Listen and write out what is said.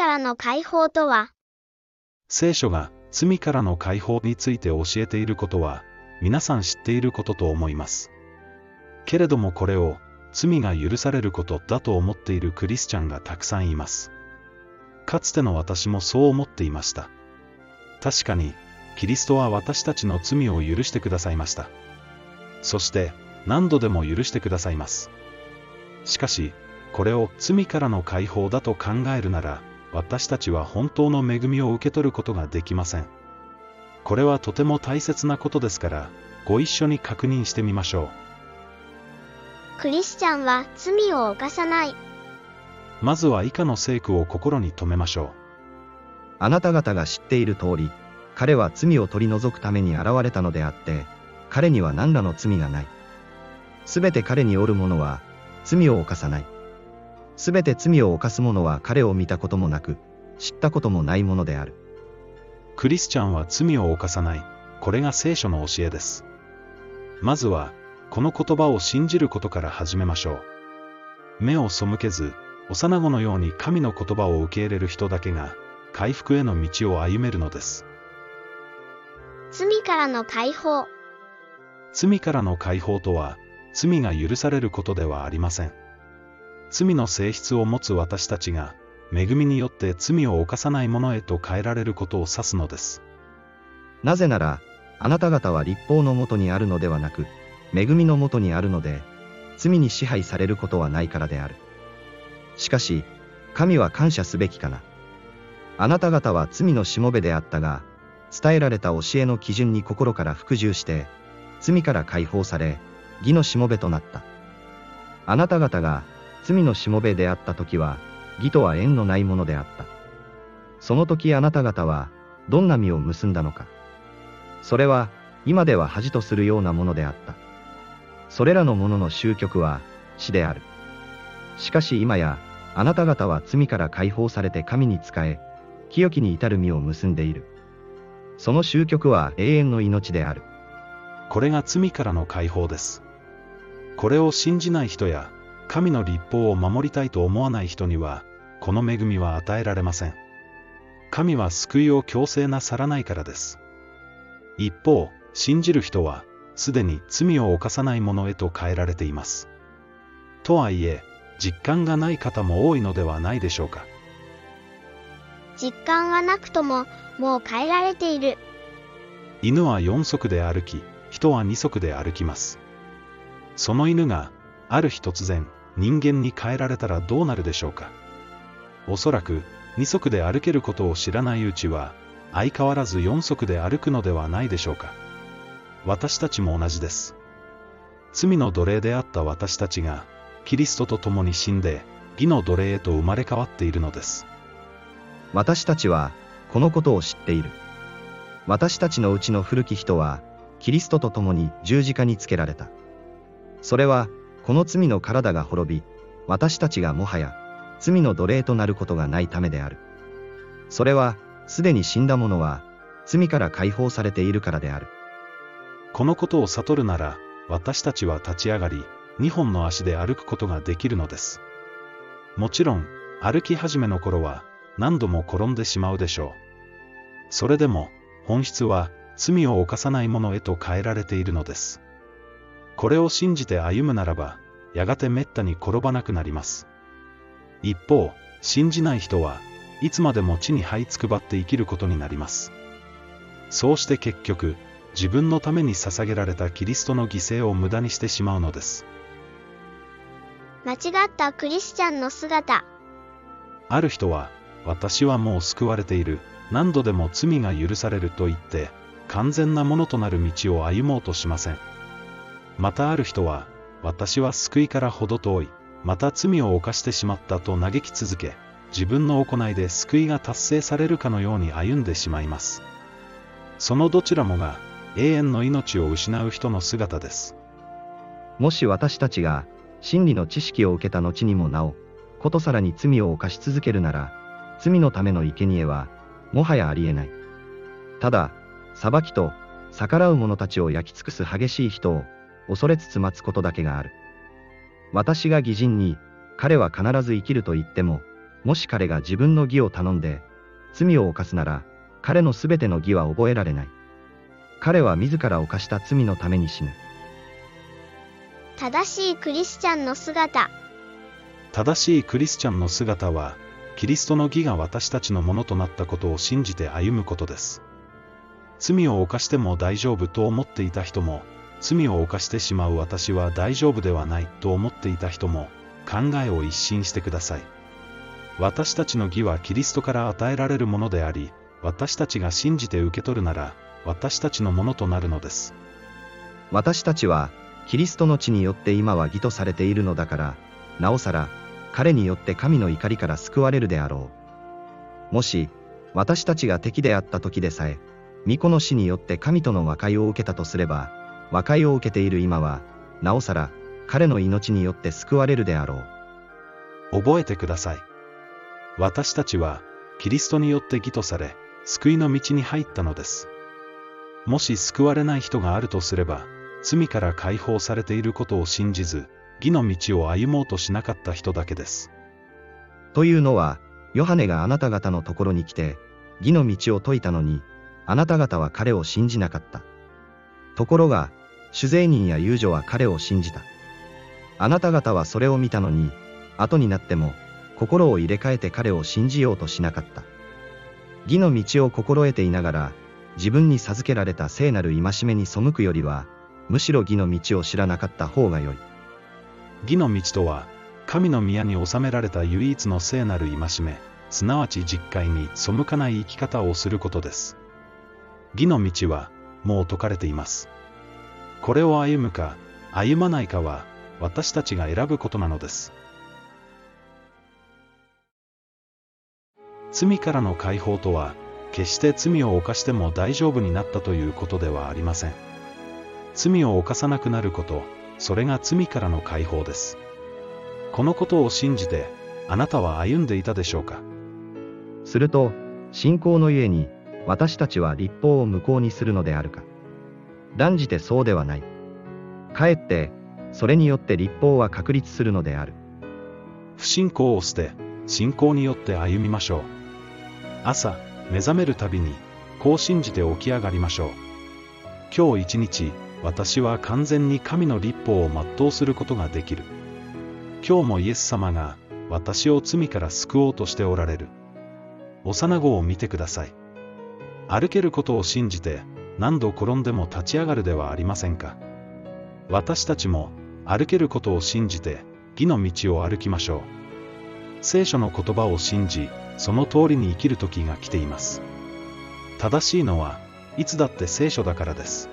からの解放とは？聖書が罪からの解放について教えていることは、皆さん知っていることと思います。けれどもこれを、罪が許されることだと思っているクリスチャンがたくさんいます。かつての私もそう思っていました。確かに、キリストは私たちの罪を許してくださいました。そして、何度でも許してくださいます。しかし、これを罪からの解放だと考えるなら、私たちは本当の恵みを受け取ることができません。これはとても大切なことですから、ご一緒に確認してみましょう。クリスチャンは罪を犯さない。まずは以下の聖句を心に留めましょあなた方が知っている通り、彼は罪を取り除くために現れたのであって、彼には何らの罪がない。すべて彼におる者は、罪を犯さない。すべて罪を犯す者は彼を見たこともなく、知ったこともないものである。う。クリスチャンは罪を犯さない。これが聖書の教えです。まずは、この言葉を信じることから始めましょう。目を背けず、幼子のように神の言葉を受け入れる人だけが、回復への道を歩めるのです。罪からの解放。罪からの解放とは、罪が許されることではありません。罪の性質を持つ私たちが、恵みによって罪を犯さないものへと変えられることを指すのです。なぜなら、あなた方は立法のもとにあるのではなく、恵みのもとにあるので、罪に支配されることはないからである。しかし、神は感謝すべきかな。あなた方は罪のしもべであったが、伝えられた教えの基準に心から服従して、罪から解放され、義のしもべとなった。あなた方が罪のしもべであった時は、義とは縁のないものであった。その時あなた方は、どんな実を結んだのか。それは、今では恥とするようなものであった。それらのものの終局は、死である。しかし今や、あなた方は罪から解放されて神に仕え、清きに至る実を結んでいる。その終局は永遠の命である。これが罪からの解放です。これを信じない人や、神の立法を守りたいと思わない人には、この恵みは与えられません。神は救いを強制なさらないからです。一方、信じる人は、すでに罪を犯さないものへと変えられています。とはいえ、実感がない方も多いのではないでしょうか。実感はなくとも、もう変えられている。犬は4足で歩き、人は2足で歩きます。その犬が、ある日突然、人間に変えられたらどうなるでしょうか。おそらく、2足で歩けることを知らないうちは、相変わらず4足で歩くのではないでしょうか。私たちも同じです。罪の奴隷であった私たちが、キリストと共に死んで、義の奴隷へと生まれ変わっているのです。私たちは、このことを知っている。私たちのうちの古き人は、キリストと共に十字架につけられた。それは、この罪の体が滅び、私たちがもはや、罪の奴隷となることがないためである。それは、すでに死んだ者は、罪から解放されているからである。このことを悟るなら、私たちは立ち上がり、二本の足で歩くことができるのです。もちろん、歩き始めの頃は、何度も転んでしまうでしょう。それでも、本質は、罪を犯さないものへと変えられているのです。これを信じて歩むならば、やがて滅多に転ばなくなります。一方、信じない人はいつまでも地に這いつくばって生きることになります。そうして結局、自分のために捧げられたキリストの犠牲を無駄にしてしまうのです。間違ったクリスチャンの姿。ある人は、私はもう救われている、何度でも罪が許されると言って、完全なものとなる道を歩もうとしません。またある人は、私は救いから程遠い、また罪を犯してしまったと嘆き続け、自分の行いで救いが達成されるかのように歩んでしまいます。そのどちらもが、永遠の命を失う人の姿です。もし私たちが、真理の知識を受けた後にもなお、ことさらに罪を犯し続けるなら、罪のための生贄は、もはやありえない。ただ、裁きと、逆らう者たちを焼き尽くす激しい人を、恐れつつ待つことだけがある。私が義人に、彼は必ず生きると言っても、もし彼が自分の義を頼んで、罪を犯すなら、彼のすべての義は覚えられない。彼は自ら犯した罪のために死ぬ。正しいクリスチャンの姿。正しいクリスチャンの姿は、キリストの義が私たちのものとなったことを信じて歩むことです。罪を犯しても大丈夫と思っていた人も、罪を犯してしまう私は大丈夫ではないと思っていた人も、考えを一新してください。私たちの義はキリストから与えられるものであり、私たちが信じて受け取るなら、私たちのものとなるのです。私たちは、キリストの血によって今は義とされているのだから、なおさら、彼によって神の怒りから救われるであろう。もし、私たちが敵であった時でさえ、巫女の死によって神との和解を受けたとすれば、和解を受けている今は、なおさら、彼の命によって救われるであろう。覚えてください。私たちは、キリストによって義とされ、救いの道に入ったのです。もし救われない人があるとすれば、罪から解放されていることを信じず、義の道を歩もうとしなかった人だけです。というのは、ヨハネがあなた方のところに来て、義の道を説いたのに、あなた方は彼を信じなかった。ところが、主税人や遊女は彼を信じた。あなた方はそれを見たのに、後になっても、心を入れ替えて彼を信じようとしなかった。義の道を心得ていながら、自分に授けられた聖なる戒めに背くよりは、むしろ義の道を知らなかった方がよい。義の道とは、神の宮に収められた唯一の聖なる戒め、すなわち実会に背かない生き方をすることです。義の道は、もう説かれています。これを歩むか、歩まないかは、私たちが選ぶことなのです。罪からの解放とは、決して罪を犯しても大丈夫になったということではありません。罪を犯さなくなること、それが罪からの解放です。このことを信じて、あなたは歩んでいたでしょうかすると、信仰のゆえに、私たちは立法を無効にするのであるか。断じてそうではない。かえって、それによって立法は確立するのである。不信仰を捨て、信仰によって歩みましょう。朝、目覚めるたびに、こう信じて起き上がりましょう。今日一日、私は完全に神の立法を全うすることができる。今日もイエス様が、私を罪から救おうとしておられる。幼子を見てください。歩けることを信じて、何度転んでも立ち上がるではありませんか。私たちも、歩けることを信じて、義の道を歩きましょう。聖書の言葉を信じ、その通りに生きる時が来ています。正しいのは、いつだって聖書だからです。